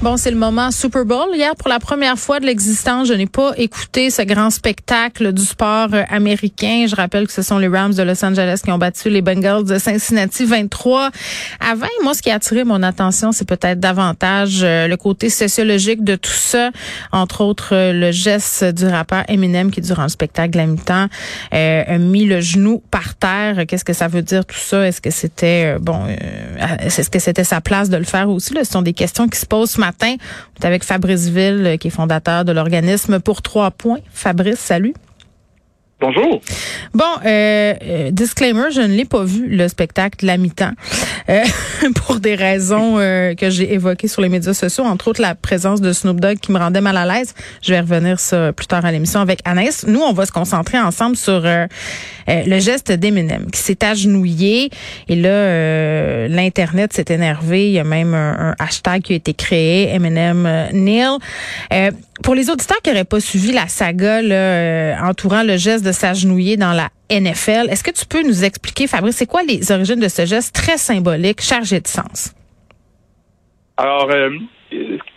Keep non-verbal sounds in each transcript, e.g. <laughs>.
Bon, c'est le moment Super Bowl. Hier, pour la première fois de l'existence, je n'ai pas écouté ce grand spectacle du sport euh, américain. Je rappelle que ce sont les Rams de Los Angeles qui ont battu les Bengals de Cincinnati 23 à 20. Moi, ce qui a attiré mon attention, c'est peut-être davantage euh, le côté sociologique de tout ça. Entre autres, euh, le geste du rappeur Eminem qui, durant le spectacle de la mi-temps, a mis le genou par terre. Qu'est-ce que ça veut dire tout ça? Est-ce que c'était, bon, est-ce que c'était sa place de le faire aussi? Là? Ce sont des questions qui se posent. On est avec Fabrice Ville, euh, qui est fondateur de l'organisme Pour Trois Points. Fabrice, salut. Bonjour. Bon, euh, euh, disclaimer, je ne l'ai pas vu le spectacle la mi-temps euh, <laughs> pour des raisons euh, que j'ai évoquées sur les médias sociaux, entre autres la présence de Snoop Dogg qui me rendait mal à l'aise. Je vais revenir ça plus tard à l'émission avec Anaïs. Nous, on va se concentrer ensemble sur le geste d'Eminem qui s'est agenouillé et là, l'internet s'est énervé. Il y a même un, hashtag qui a été créé, Eminem Neil. Pour les auditeurs qui n'auraient pas suivi la saga là, entourant le geste de s'agenouiller dans la NFL. Est-ce que tu peux nous expliquer, Fabrice, c'est quoi les origines de ce geste très symbolique, chargé de sens? Alors, euh,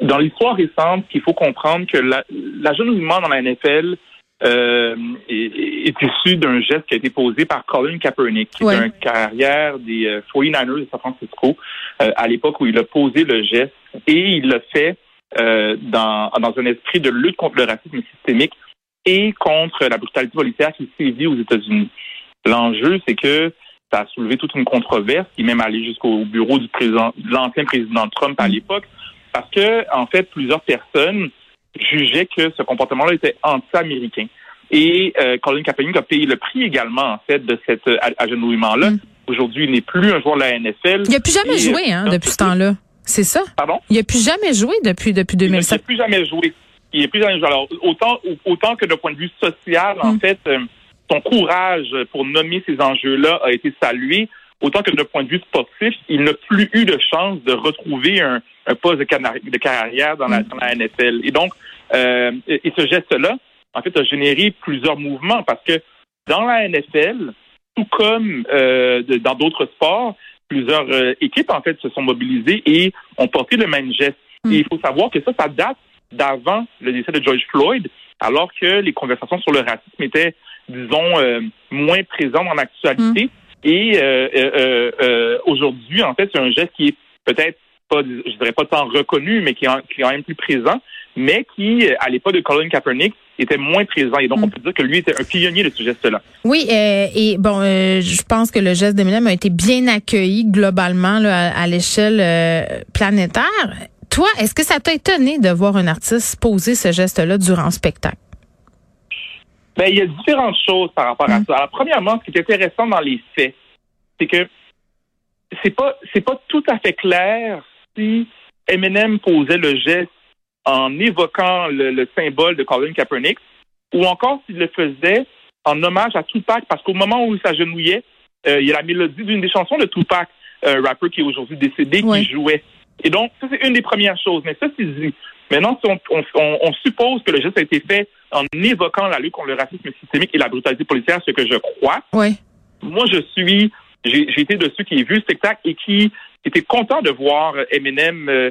dans l'histoire récente, il faut comprendre que l'agenouillement dans la NFL euh, est, issu d'un geste qui a été posé par Colin Kaepernick, qui est une carrière des euh, 49ers de San Francisco, euh, à l'époque où il a posé le geste, et il l'a fait dans, dans un esprit de lutte contre le racisme systémique et contre la brutalité policière qui sévit aux États-Unis. L'enjeu, c'est que ça a soulevé toute une controverse qui est même allé jusqu'au bureau du président, de l'ancien président Trump à l'époque, parce que, en fait, plusieurs personnes jugeaient que ce comportement-là était anti-américain. Et euh, Colin Kaepernick a payé le prix également, en fait, de cet euh, agenouillement-là. Mm. Aujourd'hui, il n'est plus un joueur de la NFL. Il n'a plus jamais joué, hein, depuis ce temps-là. C'est ça? Pardon? Il n'a plus jamais joué depuis, depuis 2007. Il n'a plus jamais joué il est plus alors autant autant que d'un point de vue social en mm. fait euh, son courage pour nommer ces enjeux-là a été salué autant que d'un point de vue sportif il n'a plus eu de chance de retrouver un, poste de, carrière dans la, mm. dans la, NFL et donc euh, et, ce geste-là en fait a généré plusieurs mouvements parce que dans la NFL tout comme euh, dans d'autres sports plusieurs équipes en fait se sont mobilisées et ont porté le même geste mm. et il faut savoir que ça ça date d'avant le décès de George Floyd, alors que les conversations sur le racisme étaient, disons, euh, moins présentes en actualité. Mm. Et euh, euh, aujourd'hui, en fait, c'est un geste qui est peut-être pas, je dirais pas tant reconnu, mais qui est, quand même plus présent, mais qui, à l'époque de Colin Kaepernick, était moins présent. Et donc, on mm. peut dire que lui était un pionnier de ce geste-là. Oui, et bon, je pense que le geste d'Eminem a été bien accueilli globalement à, l'échelle planétaire. Toi, est-ce que ça t'a étonné de voir un artiste poser ce geste-là durant le spectacle? Ben, il y a différentes choses par rapport à mm. ça. Alors, premièrement, ce qui est intéressant dans les faits, c'est que c'est pas c'est pas tout à fait clair si Eminem posait le geste en évoquant le, symbole de Colin Kaepernick ou encore s'il le faisait en hommage à Tupac parce qu'au moment où il s'agenouillait, euh, il y a la mélodie d'une des chansons de Tupac, un rappeur qui est aujourd'hui décédé, qui jouait. Et donc, ça, c'est une des premières choses. Mais ça, c'est dit. Maintenant, si on, suppose que le geste a été fait en évoquant la lutte contre le racisme systémique et la brutalité policière, ce que je crois, oui. moi, je suis, j'ai été de ceux qui ont vu le spectacle et qui étaient contents de voir Eminem euh, euh, euh,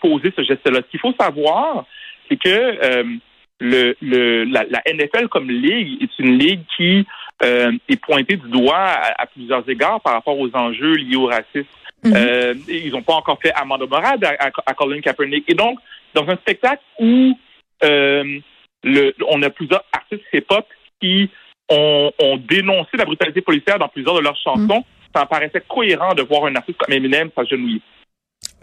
poser ce geste-là. Ce qu'il faut savoir, c'est que le, le la, NFL comme ligue est une ligue qui est pointée du doigt à, plusieurs égards par rapport aux enjeux liés au racisme Mhm. Euh, ils n'ont pas encore fait amende morale à, Colin Kaepernick. Et donc, dans un spectacle où euh, le, on a plusieurs artistes hip-hop qui ont, dénoncé la brutalité policière dans plusieurs de leurs chansons, mhm. ça me paraissait cohérent de voir un artiste comme Eminem s'agenouiller.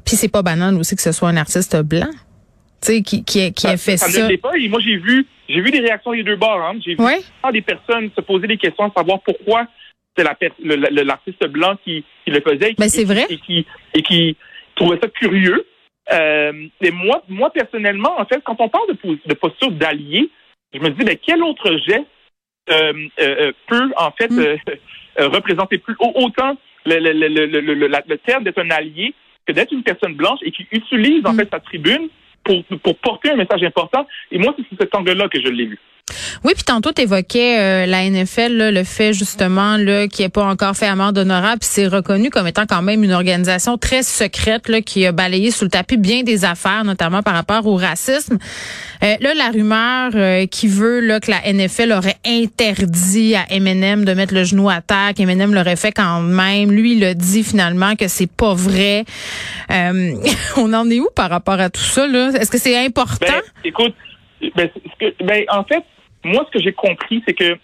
Puis c'est pas banal aussi que ce soit un artiste blanc, tu sais, qui, qui, qui a fait ça. Ça ne pas. Et moi, j'ai vu, j'ai vu des réactions des deux bords. Hein. J'ai vu des personnes se poser des questions à savoir pourquoi c'est l'artiste blanc qui, le faisait. Ben, c'est vrai. Et qui, et qui trouvait ça curieux. Euh, et moi, moi, personnellement, en fait, quand on parle de, de posture d'allié, je me dis, ben, quel autre geste euh, euh, peut, en fait, mm. <laughs> représenter plus autant le, le, terme d'être un allié que d'être une personne blanche et qui utilise, en mm. fait, sa tribune pour, pour porter un message important. Et moi, c'est sous cet angle-là que je l'ai vu. Oui, puis tantôt tu évoquais euh, la NFL, le fait justement qui est pas encore fait amende honorable, c'est reconnu comme étant quand même une organisation très secrète là, qui a balayé sous le tapis bien des affaires, notamment par rapport au racisme. Euh, là, la rumeur euh, qui veut là que la NFL aurait interdit à Eminem de mettre le genou à terre, qu'Eminem l'aurait fait quand même. Lui, il a dit finalement que c'est pas vrai. <laughs> on en est où par rapport à tout ça Est-ce que c'est important? Ben, Écoute, ben, ben, en fait, moi, ce que j'ai compris, c'est que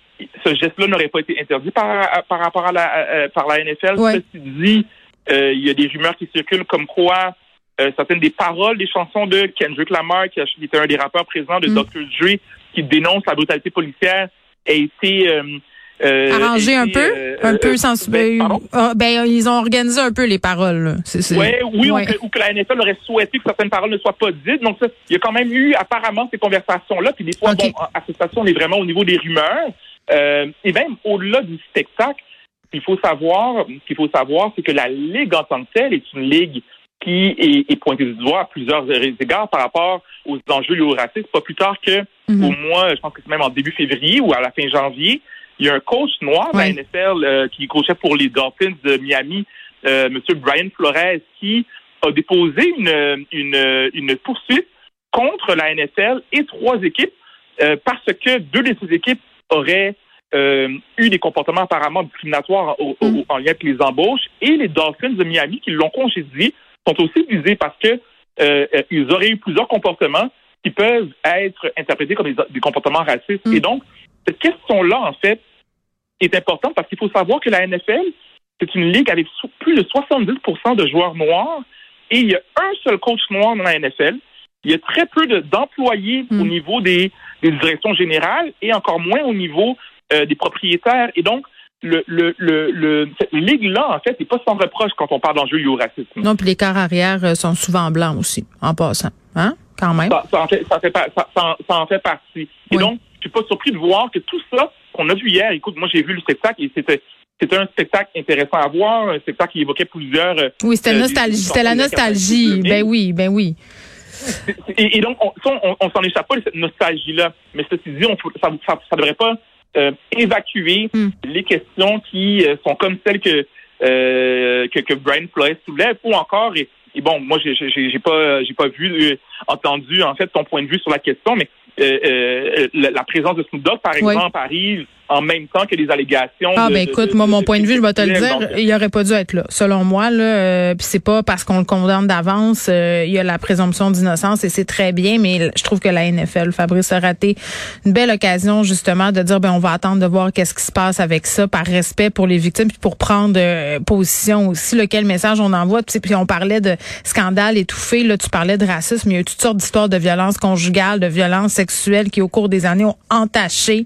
ce geste-là n'aurait pas été interdit par, par rapport à la, euh, par la NFL. Ceci dit, euh, il y a des rumeurs qui circulent comme quoi euh, certaines des paroles des chansons de Kendrick Lamar, qui, était un des rappeurs présents de mm. Dr. Dre, qui dénonce la brutalité policière, a été euh, Arranger un peu, euh, un peu sans. Ben, ah, ben, ils ont organisé un peu les paroles. Ouais, oui, Ou, que, la NFL aurait souhaité que certaines paroles ne soient pas dites. Donc, ça, il y a quand même eu apparemment ces conversations-là. Puis des fois, bon, à cette station, on est vraiment au niveau des rumeurs. Euh, et même au-delà du spectacle, il faut savoir, qu'il faut savoir, c'est que la ligue en tant que telle est une ligue qui est, est pointée du doigt à plusieurs égards par rapport aux enjeux liés au racisme. Pas plus tard que mhm. au mois, je pense que c'est même en début février ou à la fin janvier, il y a un coach noir de la NFL euh, qui coachait pour les Dolphins de Miami, euh, M. Brian Flores, qui a déposé une, une, une poursuite contre la NFL et trois équipes euh, parce que deux de ces équipes auraient eu des comportements apparemment discriminatoires mm. en lien avec les embauches et les Dolphins de Miami qui l'ont congédié sont aussi visés parce que ils auraient eu plusieurs comportements qui peuvent être interprétés comme des, comportements racistes. Mm. Et donc, cette question-là, en fait, est importante parce qu'il faut savoir que la NFL, c'est une ligue avec plus de 70% de joueurs noirs et il y a un seul coach noir dans la NFL. Il y a très peu d'employés au hmm. niveau des, directions générales et encore moins au niveau euh, des propriétaires. Et donc, le, le, le, cette ligue-là, en fait, n'est pas sans reproche quand on parle d'enjeux liés au racisme. Non, puis les quarts arrière euh, sont souvent blancs aussi, en passant. Hein? Quand même. Ça, en, fait, partie. Et donc, suis pas surpris de voir que tout ça, qu'on a vu hier, écoute, moi j'ai vu le spectacle et c'était c'était un spectacle intéressant à voir, un spectacle qui évoquait plusieurs. Euh, oui, c'était euh, nostalgie, c'était la nostalgie. Ben oui, ben oui. Et, donc, on, on, s'en échappe pas de cette nostalgie-là. Mais ceci dit, on, ça, ça, devrait pas euh, évacuer hmm. les questions qui sont comme celles que, que, que Brian Flores soulève, ou encore, et, bon, moi, j'ai, j'ai, pas, j'ai pas vu, entendu, en fait, ton point de vue sur la question, mais euh, euh, la, présence de Snoop Dogg, par exemple, arrive en même temps que les allégations. Ah, ben écoute, moi, mon point de vue, je vais te le dire, il aurait pas dû être là. Selon moi, là, euh, puis c'est pas parce qu'on le condamne d'avance, euh, il y a la présomption d'innocence et c'est très bien, mais je trouve que la NFL, Fabrice a raté une belle occasion, justement, de dire, ben on va attendre de voir qu'est-ce qui se passe avec ça, par respect pour les victimes, puis pour prendre euh, position aussi, lequel message on envoie. Puis, puis on parlait de scandale étouffé, là, tu parlais de racisme, il y a eu toutes sortes d'histoires de violence conjugale, de violence sexuelle qui, au cours des années, ont entaché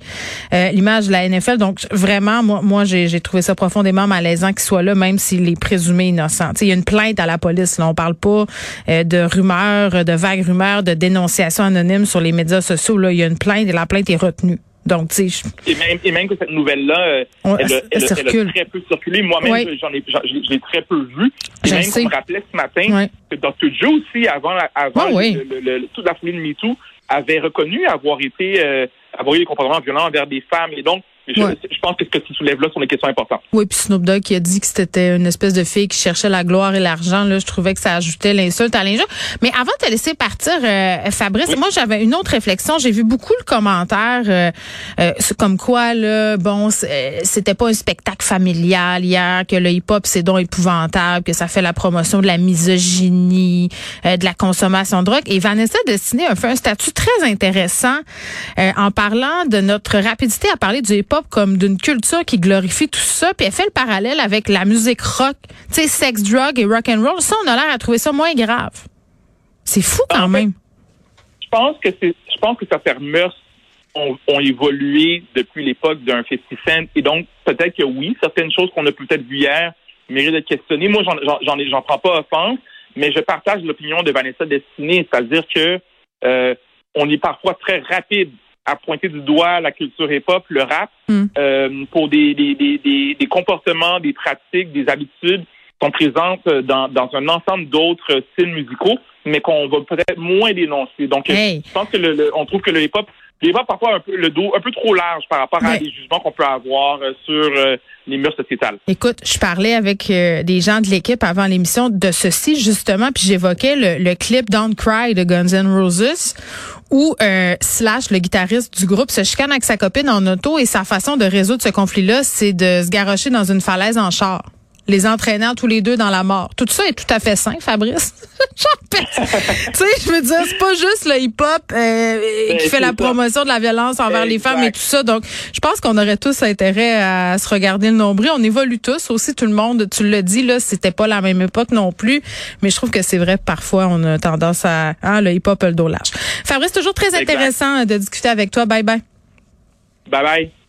l'image de la NFL. Donc, vraiment, moi, moi j'ai trouvé ça profondément malaisant qu'il soit là, même s'il est présumé innocent. Il y a une plainte à la police. Là. On parle pas euh, de rumeurs, de vagues rumeurs, de dénonciations anonymes sur les médias sociaux. Là. Il y a une plainte et la plainte est retenue. Donc, tu sais, et même, et même que cette nouvelle-là, euh, elle, elle, a très peu circulé. Moi-même, j'en ai, j'ai très peu vu. Et même qu'on me rappelait ce matin que Dr. Joe aussi, avant, avant le, toute la folie de MeToo, avait reconnu avoir été euh, avoir eu des comportements violents envers des femmes. Et donc, je, pense que ce que tu soulèves là sont des questions importantes. Oui, puis Snoop Dogg qui a dit que c'était une espèce de fille qui cherchait la gloire et l'argent. Là, je trouvais que ça ajoutait l'insulte à l'injure. Mais avant de te laisser partir, euh, Fabrice, moi j'avais une autre réflexion. J'ai vu beaucoup le commentaire euh, euh comme quoi là, bon, c'était pas un spectacle familial hier, que le hip-hop c'est donc épouvantable, que ça fait la promotion de la misogynie, euh, de la consommation de drogue. Et Vanessa Destiné a fait un statut très intéressant en parlant de notre rapidité à parler du hip-hop comme d'une culture qui glorifie tout ça, puis elle fait le parallèle avec la musique rock, tu sais, sex, drug et rock and roll. Ça, on a l'air à trouver ça moins grave. C'est fou quand même. je pense que c'est, je pense que certaines mœurs ont, évolué depuis l'époque d'un festival et donc peut-être que oui, certaines choses qu'on a peut-être vues hier méritent d'être questionnées. Moi, j'en, j'en, j'en prends pas offense, mais je partage l'opinion de Vanessa Destinée, c'est-à-dire que euh, on est parfois très rapide à pointer du doigt la culture hip-hop, le rap, hmm. euh, pour des, des, des, des, comportements, des pratiques, des habitudes qui sont présentes dans, dans un ensemble d'autres styles musicaux, mais qu'on va peut-être moins dénoncer. Donc, je pense que le, on trouve que le hip-hop il va parfois un peu le dos un peu trop large par rapport à des jugements qu'on peut avoir euh, sur euh, les murs sociétales. Écoute, je parlais avec euh, des gens de l'équipe avant l'émission de ceci justement, puis j'évoquais le, clip Don't Cry de Guns N' Roses où Slash, le guitariste du groupe, se chicane avec sa copine en auto et sa façon de résoudre ce conflit-là, c'est de se garrocher dans une falaise en char les entraînant tous les deux dans la mort. Tout ça est tout à fait sain, Fabrice. <laughs> <laughs> tu sais, je veux dire, c'est pas juste le hip-hop euh, ben, qui fait la promotion de la violence envers les femmes et tout ça. Donc, je pense qu'on aurait tous intérêt à se regarder le nombril. On évolue tous aussi, tout le monde. Tu le dis là, c'était pas la même époque non plus, mais je trouve que c'est vrai. Parfois, on a tendance à hein, le hip-hop le dos lâche. Fabrice, toujours très intéressant de discuter avec toi. Bye bye. Bye bye.